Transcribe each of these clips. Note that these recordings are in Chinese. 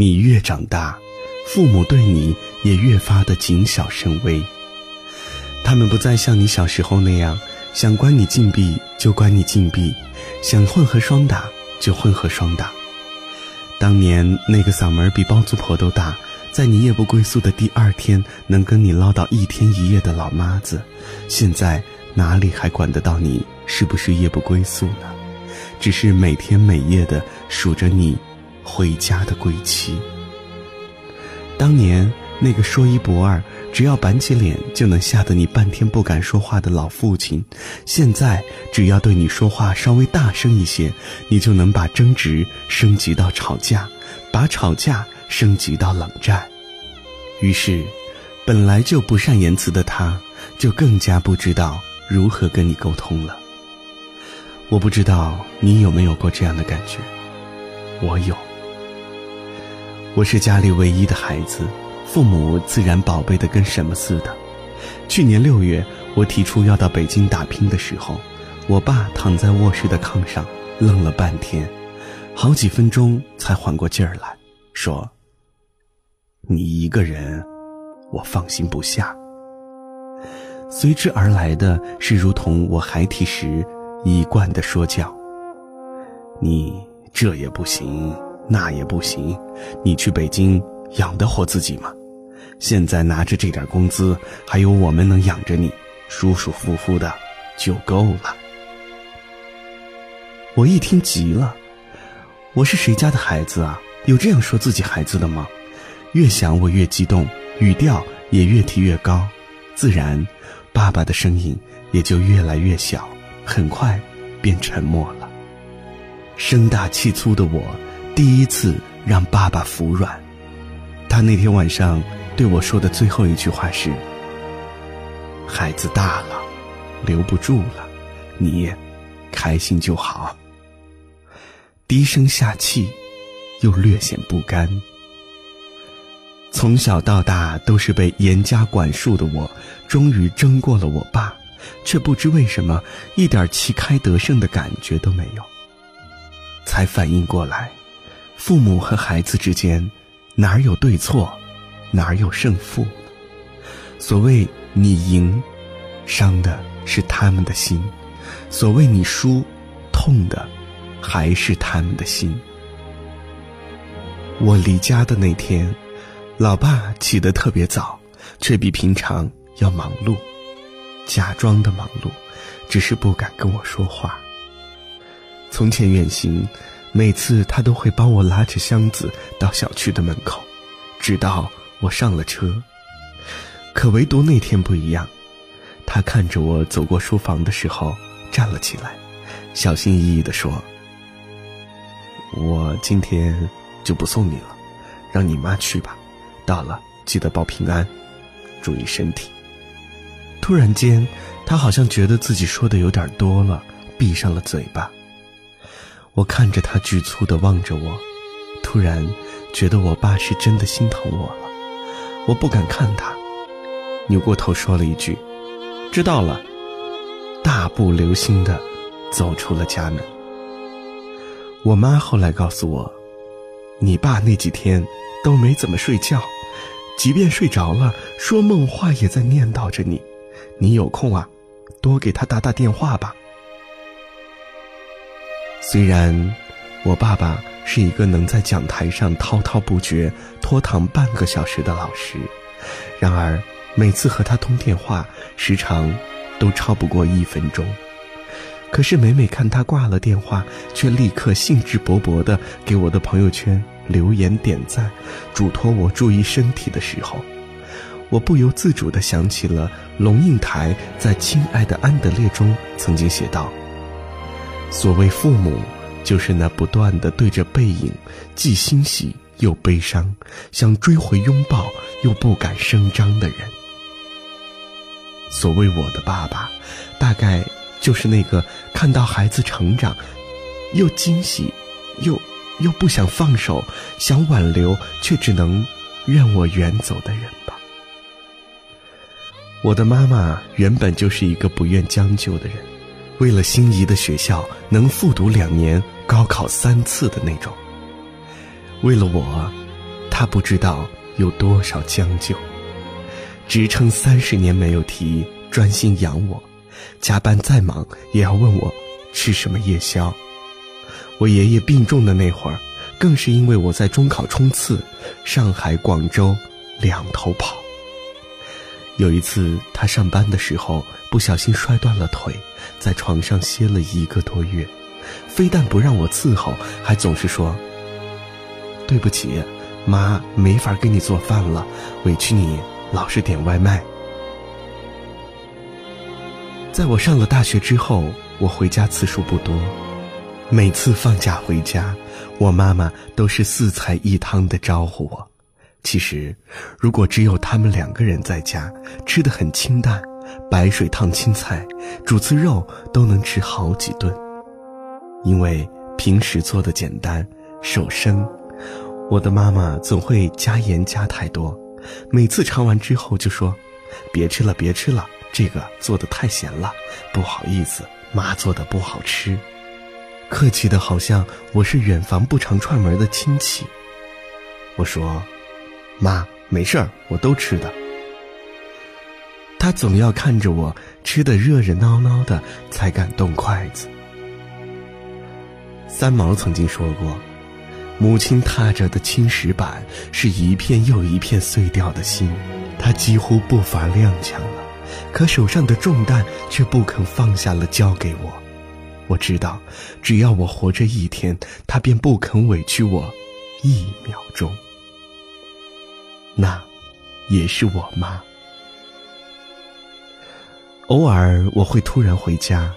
你越长大，父母对你也越发的谨小慎微。他们不再像你小时候那样，想关你禁闭就关你禁闭，想混合双打就混合双打。当年那个嗓门比包租婆都大，在你夜不归宿的第二天能跟你唠叨一天一夜的老妈子，现在哪里还管得到你是不是夜不归宿呢？只是每天每夜的数着你回家的归期。当年那个说一不二，只要板起脸就能吓得你半天不敢说话的老父亲，现在只要对你说话稍微大声一些，你就能把争执升级到吵架，把吵架升级到冷战。于是，本来就不善言辞的他，就更加不知道如何跟你沟通了。我不知道你有没有过这样的感觉，我有。我是家里唯一的孩子，父母自然宝贝的跟什么似的。去年六月，我提出要到北京打拼的时候，我爸躺在卧室的炕上，愣了半天，好几分钟才缓过劲儿来，说：“你一个人，我放心不下。”随之而来的是如同我孩提时。一贯的说教，你这也不行，那也不行，你去北京养得活自己吗？现在拿着这点工资，还有我们能养着你，舒舒服服的就够了。我一听急了，我是谁家的孩子啊？有这样说自己孩子的吗？越想我越激动，语调也越提越高，自然，爸爸的声音也就越来越小。很快，便沉默了。声大气粗的我，第一次让爸爸服软。他那天晚上对我说的最后一句话是：“孩子大了，留不住了，你开心就好。”低声下气，又略显不甘。从小到大都是被严加管束的我，终于争过了我爸。却不知为什么，一点旗开得胜的感觉都没有。才反应过来，父母和孩子之间，哪有对错，哪有胜负？所谓你赢，伤的是他们的心；所谓你输，痛的还是他们的心。我离家的那天，老爸起得特别早，却比平常要忙碌。假装的忙碌，只是不敢跟我说话。从前远行，每次他都会帮我拉着箱子到小区的门口，直到我上了车。可唯独那天不一样，他看着我走过书房的时候，站了起来，小心翼翼地说：“我今天就不送你了，让你妈去吧。到了记得报平安，注意身体。”突然间，他好像觉得自己说的有点多了，闭上了嘴巴。我看着他局促的望着我，突然觉得我爸是真的心疼我了。我不敢看他，扭过头说了一句：“知道了。”大步流星的走出了家门。我妈后来告诉我，你爸那几天都没怎么睡觉，即便睡着了，说梦话也在念叨着你。你有空啊，多给他打打电话吧。虽然我爸爸是一个能在讲台上滔滔不绝、拖堂半个小时的老师，然而每次和他通电话时长都超不过一分钟。可是每每看他挂了电话，却立刻兴致勃勃地给我的朋友圈留言点赞，嘱托我注意身体的时候。我不由自主地想起了龙应台在《亲爱的安德烈》中曾经写道：“所谓父母，就是那不断的对着背影，既欣喜又悲伤，想追回拥抱又不敢声张的人。所谓我的爸爸，大概就是那个看到孩子成长，又惊喜，又又不想放手，想挽留却只能任我远走的人吧。”我的妈妈原本就是一个不愿将就的人，为了心仪的学校能复读两年、高考三次的那种。为了我，他不知道有多少将就，职称三十年没有提，专心养我，加班再忙也要问我吃什么夜宵。我爷爷病重的那会儿，更是因为我在中考冲刺，上海、广州两头跑。有一次他上班的时候不小心摔断了腿，在床上歇了一个多月，非但不让我伺候，还总是说：“对不起。”妈没法给你做饭了，委屈你老是点外卖。在我上了大学之后，我回家次数不多，每次放假回家，我妈妈都是四菜一汤的招呼我。其实，如果只有他们两个人在家，吃的很清淡，白水烫青菜，煮次肉都能吃好几顿，因为平时做的简单，手生。我的妈妈总会加盐加太多，每次尝完之后就说：“别吃了，别吃了，这个做的太咸了，不好意思，妈做的不好吃。”客气的好像我是远房不常串门的亲戚。我说：“妈，没事儿，我都吃的。”他总要看着我吃的热热闹闹的才敢动筷子。三毛曾经说过。母亲踏着的青石板是一片又一片碎掉的心，他几乎步伐踉跄了，可手上的重担却不肯放下了，交给我。我知道，只要我活着一天，他便不肯委屈我一秒钟。那，也是我妈。偶尔我会突然回家，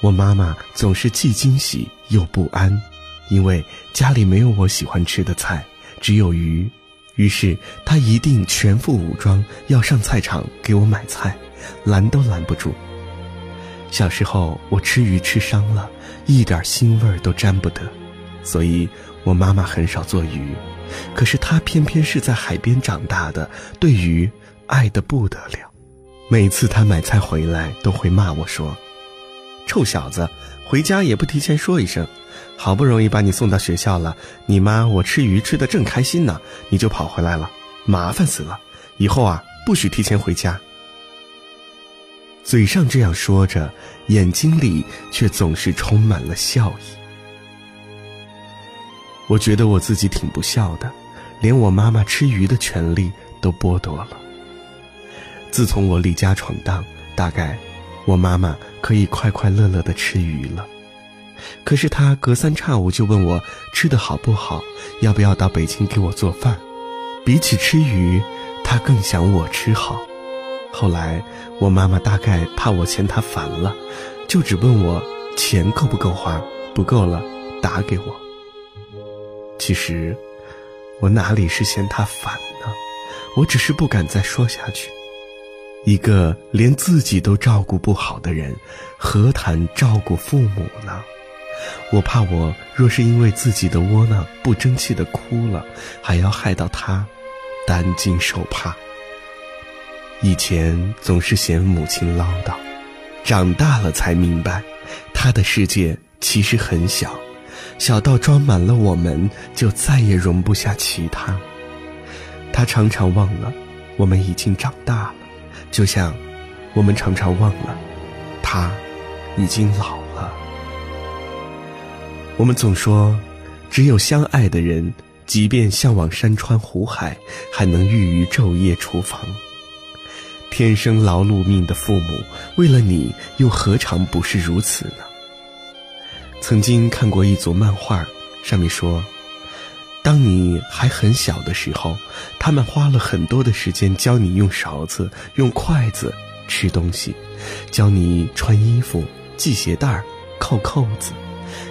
我妈妈总是既惊喜又不安。因为家里没有我喜欢吃的菜，只有鱼，于是她一定全副武装要上菜场给我买菜，拦都拦不住。小时候我吃鱼吃伤了，一点腥味都沾不得，所以我妈妈很少做鱼。可是她偏偏是在海边长大的，对鱼爱得不得了。每次他买菜回来，都会骂我说：“臭小子，回家也不提前说一声。”好不容易把你送到学校了，你妈我吃鱼吃的正开心呢，你就跑回来了，麻烦死了！以后啊，不许提前回家。嘴上这样说着，眼睛里却总是充满了笑意。我觉得我自己挺不孝的，连我妈妈吃鱼的权利都剥夺了。自从我离家闯荡，大概我妈妈可以快快乐乐的吃鱼了。可是她隔三差五就问我吃的好不好，要不要到北京给我做饭。比起吃鱼，他更想我吃好。后来我妈妈大概怕我嫌他烦了，就只问我钱够不够花，不够了打给我。其实我哪里是嫌他烦呢？我只是不敢再说下去。一个连自己都照顾不好的人，何谈照顾父母呢？我怕我若是因为自己的窝囊不争气的哭了，还要害到他，担惊受怕。以前总是嫌母亲唠叨，长大了才明白，他的世界其实很小，小到装满了我们，就再也容不下其他。他常常忘了，我们已经长大了，就像我们常常忘了，他已经老了。我们总说，只有相爱的人，即便向往山川湖海，还能寓于昼夜厨房。天生劳碌命的父母，为了你又何尝不是如此呢？曾经看过一组漫画，上面说，当你还很小的时候，他们花了很多的时间教你用勺子、用筷子吃东西，教你穿衣服、系鞋带、扣扣子。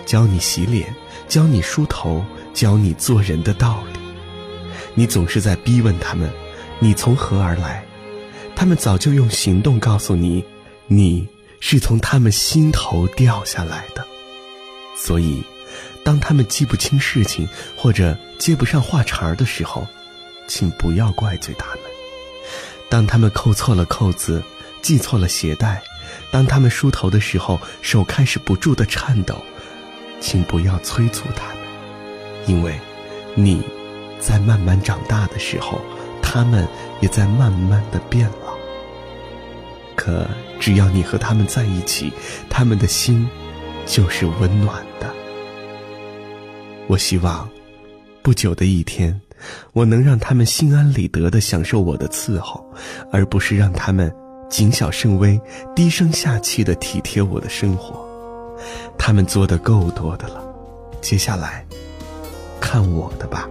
教你洗脸，教你梳头，教你做人的道理。你总是在逼问他们，你从何而来？他们早就用行动告诉你，你是从他们心头掉下来的。所以，当他们记不清事情或者接不上话茬儿的时候，请不要怪罪他们。当他们扣错了扣子，系错了鞋带，当他们梳头的时候手开始不住的颤抖。请不要催促他们，因为，你在慢慢长大的时候，他们也在慢慢的变老。可只要你和他们在一起，他们的心就是温暖的。我希望，不久的一天，我能让他们心安理得的享受我的伺候，而不是让他们谨小慎微、低声下气的体贴我的生活。他们做的够多的了，接下来，看我的吧。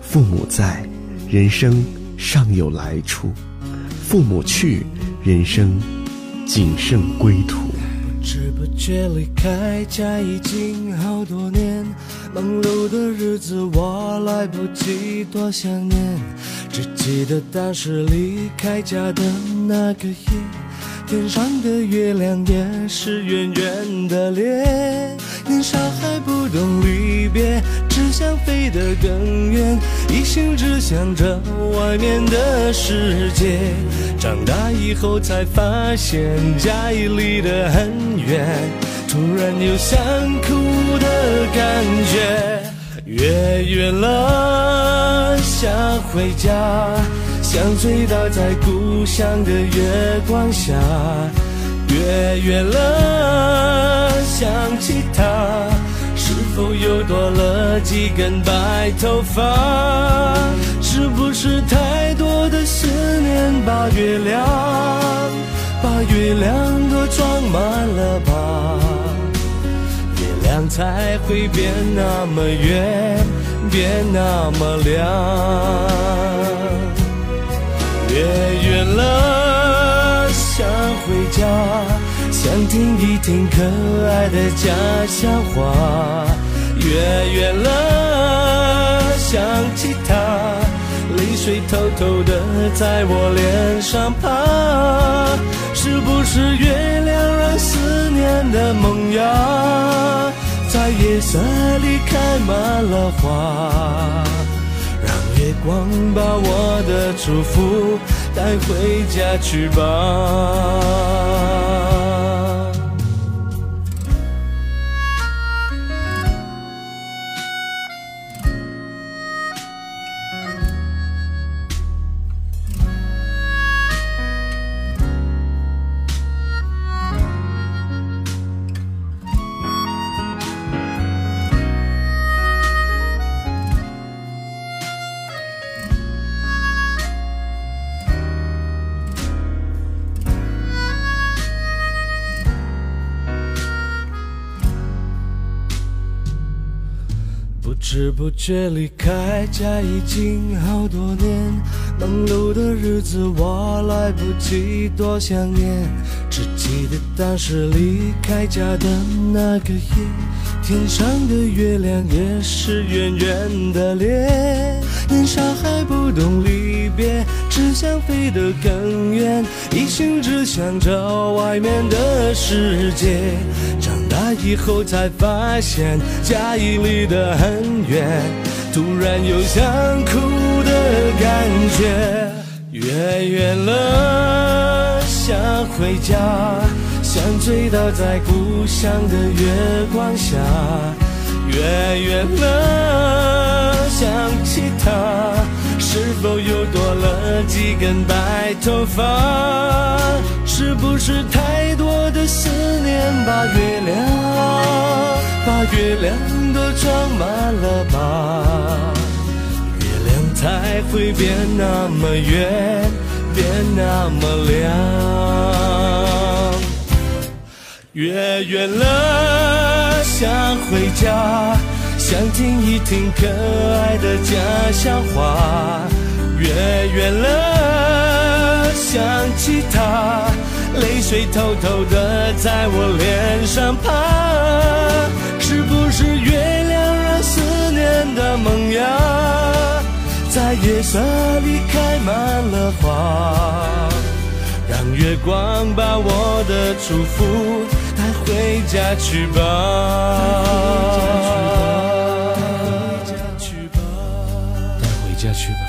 父母在，人生尚有来处；父母去，人生仅剩归途。不知不觉离开家已经好多年，忙碌的日子我来不及多想念，只记得当时离开家的那个夜，天上的月亮也是圆圆的脸。年少还不懂离别，只想飞得更远，一心只想着外面的世界。长大以后才发现家已离得很远，突然有想哭的感觉。月圆了，想回家，想醉倒在故乡的月光下。月圆了，想起他，否又多了几根白头发？是不是太多的思念把月亮，把月亮都装满了吧？月亮才会变那么圆，变那么亮。月圆了，想回家，想听一听可爱的家乡话。月圆了，想起他，泪水偷偷的在我脸上爬。是不是月亮让思念的萌芽，在夜色里开满了花？让月光把我的祝福带回家去吧。知不觉离开家已经好多年，忙碌的日子我来不及多想念，只记得当时离开家的那个夜，天上的月亮也是圆圆的脸。年少还不懂离别，只想飞得更远，一心只想着外面的世界。以后才发现家已离得很远，突然有想哭的感觉。月圆了，想回家，想醉倒在故乡的月光下。月圆了，想起他，是否又多了几根白头发？是不是太多的思念把月亮，把月亮都装满了吧？月亮才会变那么圆，变那么亮。月圆了，想回家，想听一听可爱的家乡话。月圆了，想起他，泪水偷偷的在我脸上爬。是不是月亮让思念的萌芽，在夜色里开满了花？让月光把我的祝福家去吧，带回家去吧，带回家去吧。